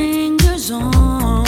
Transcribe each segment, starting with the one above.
fingers on.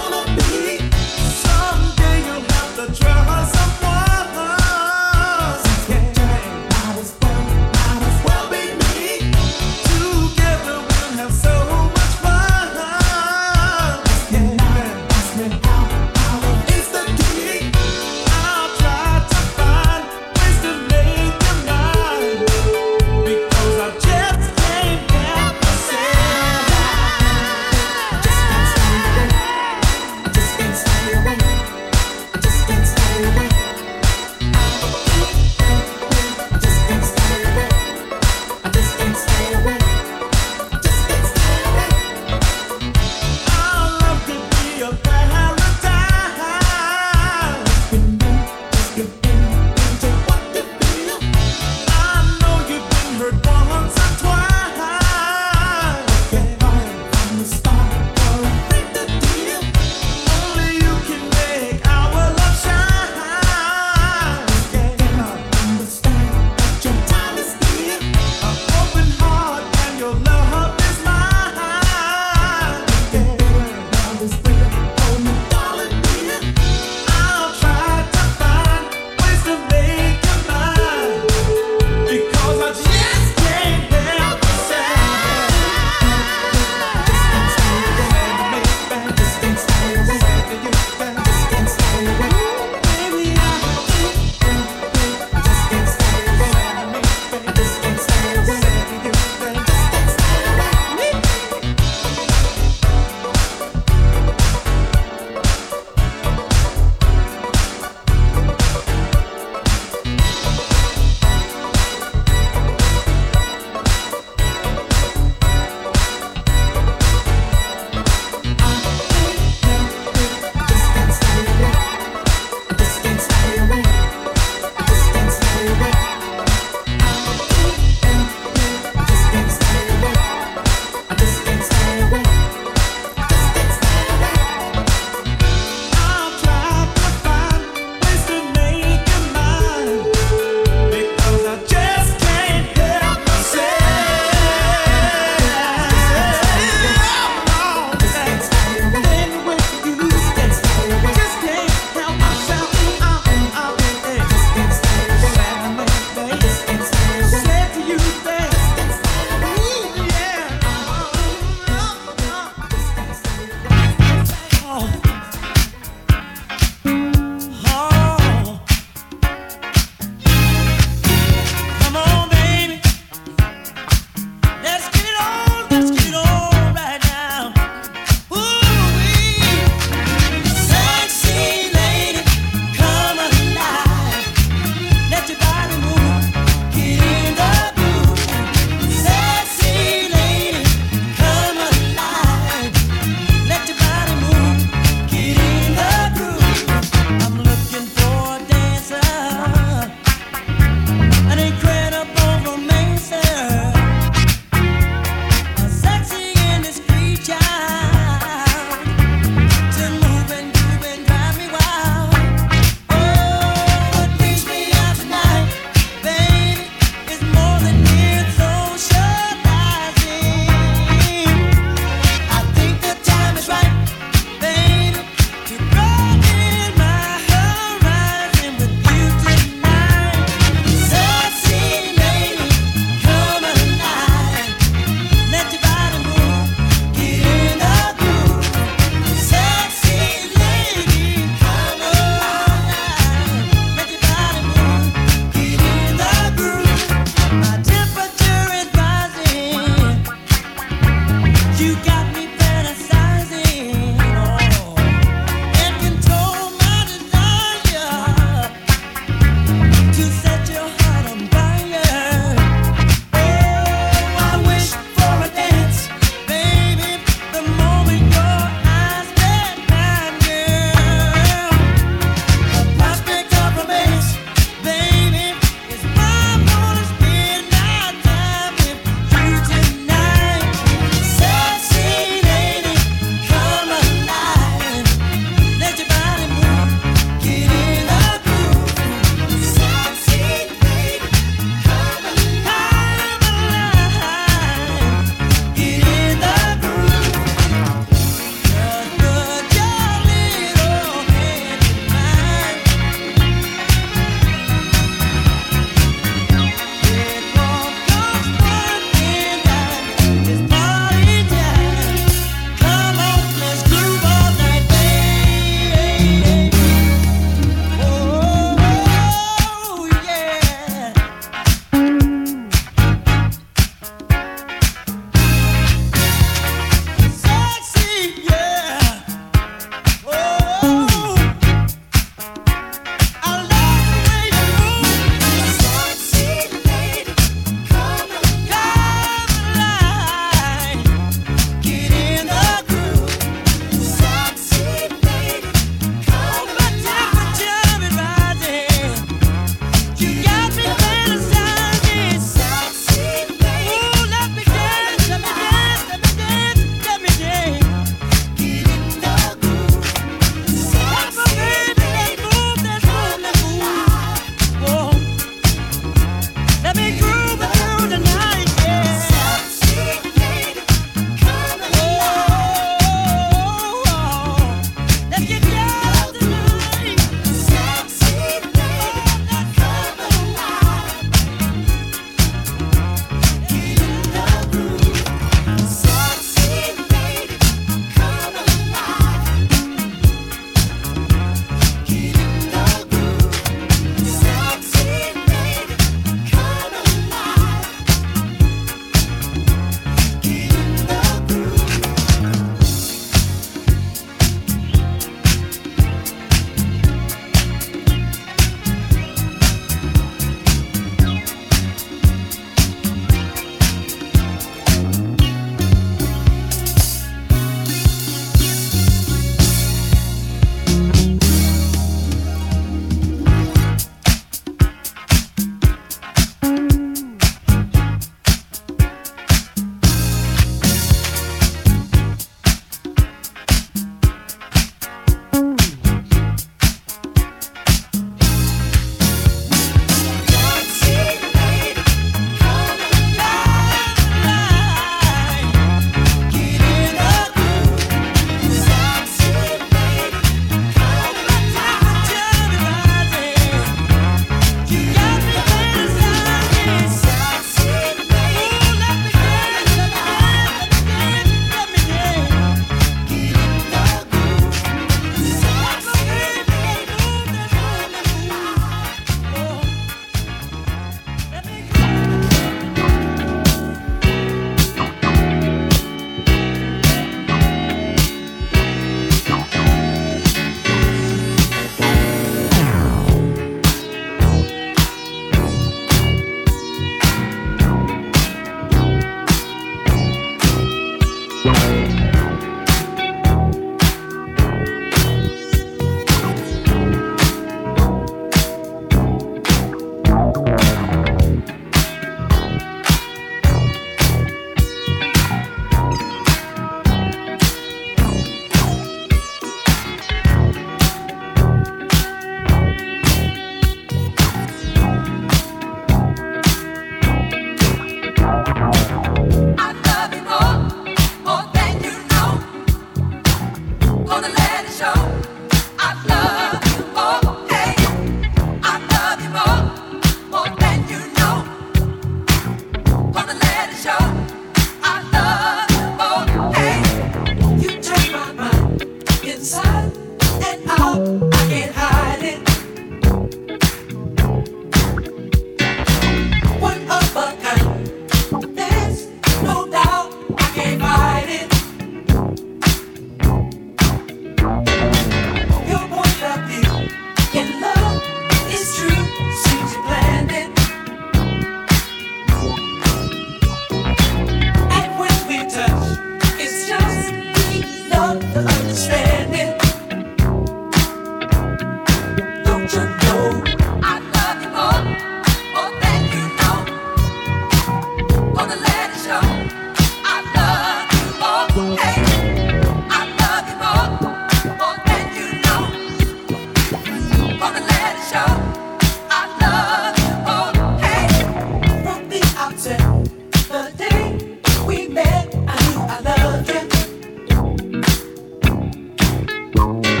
Bye.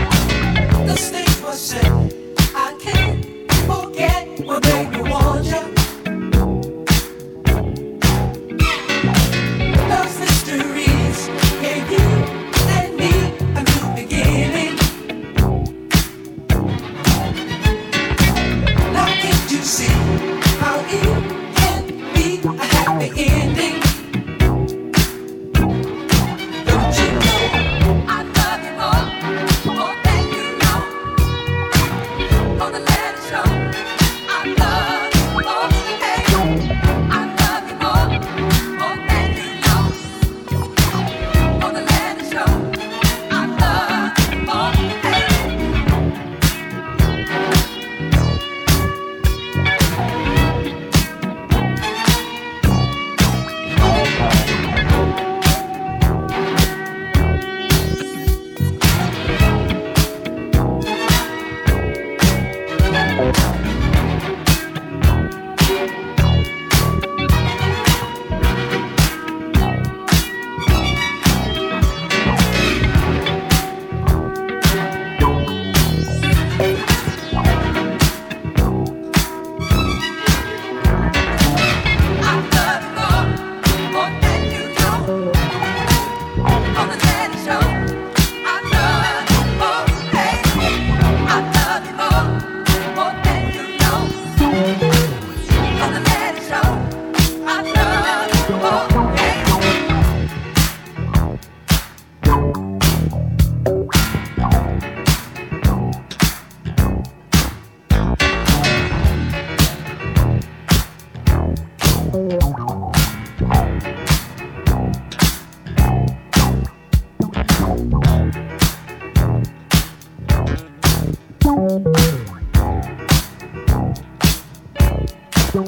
Thank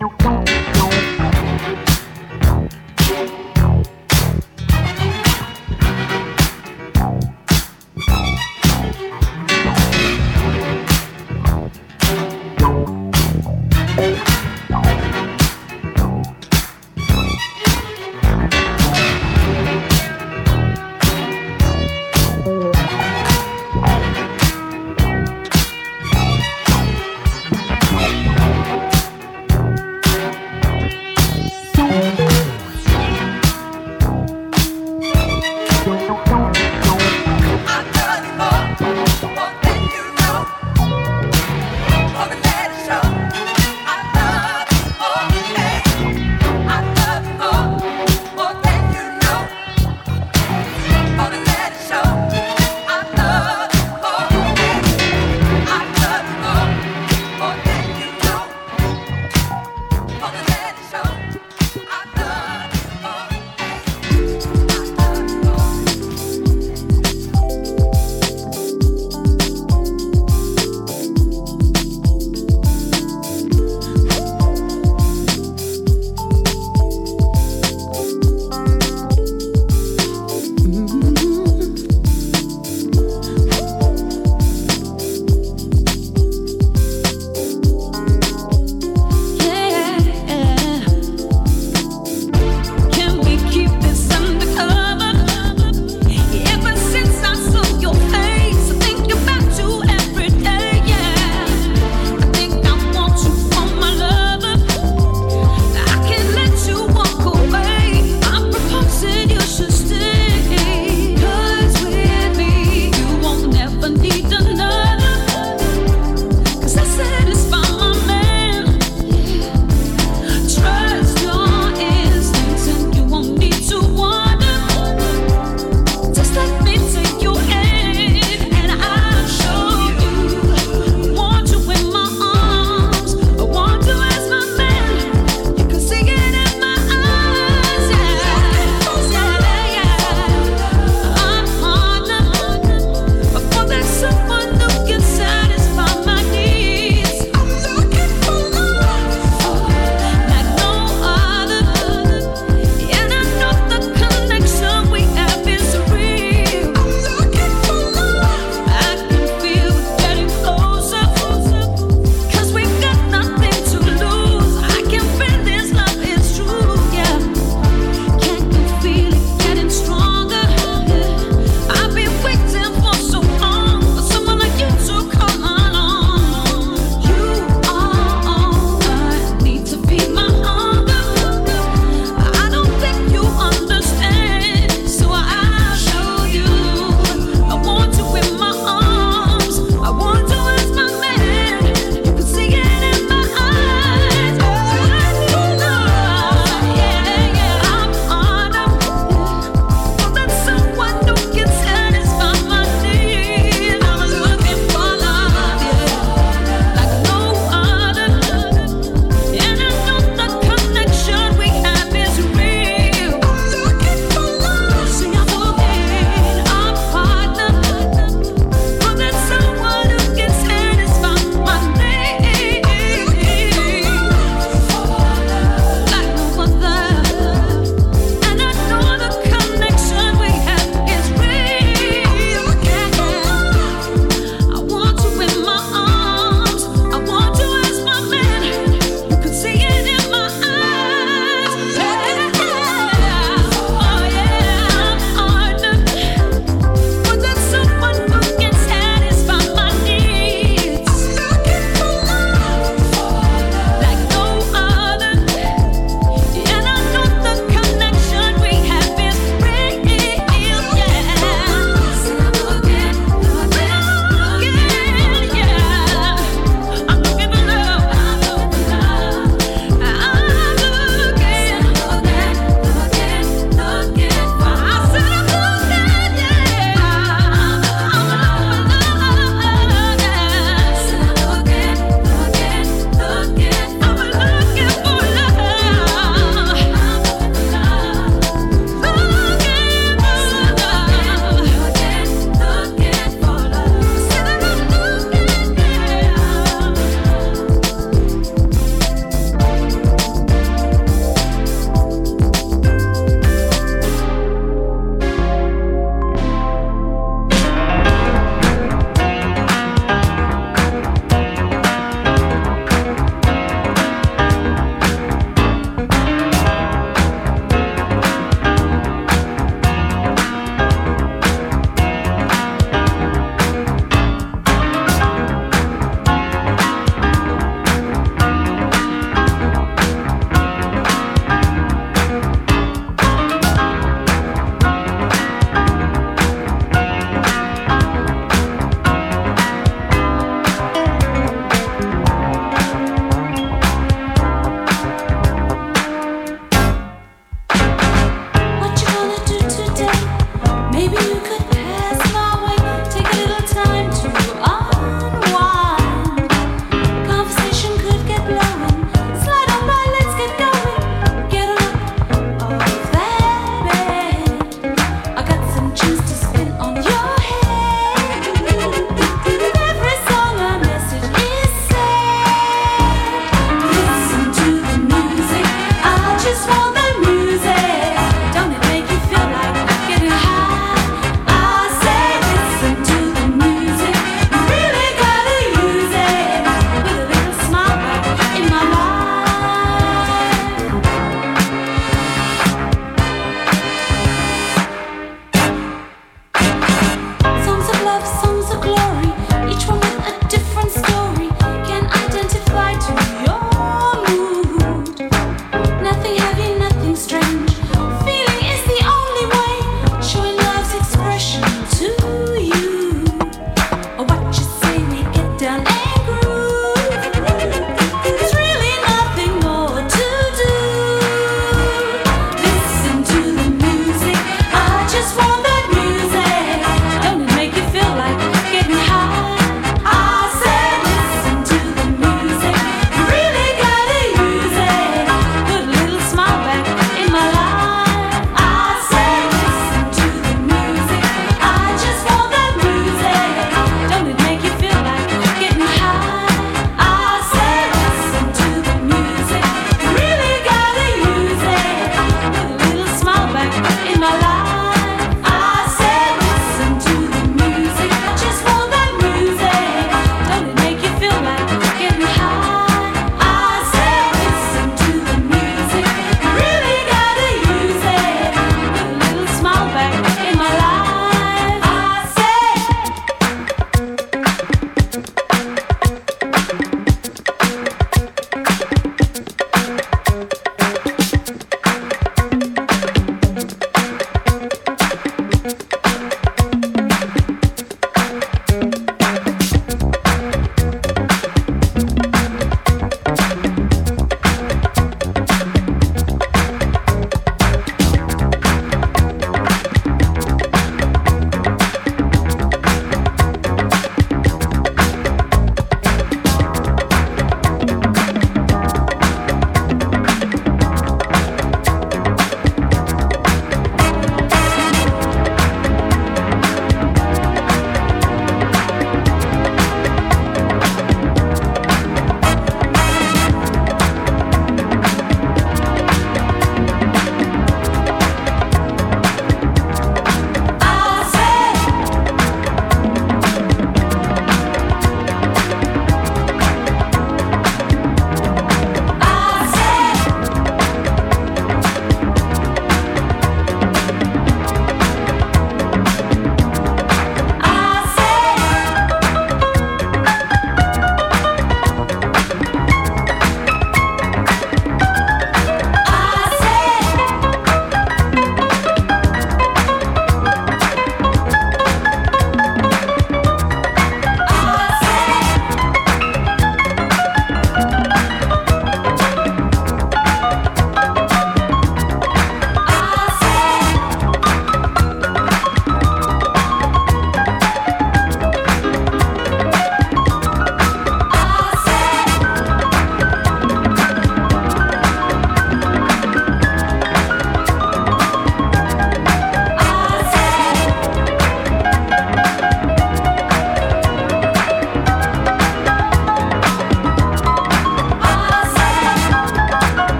you.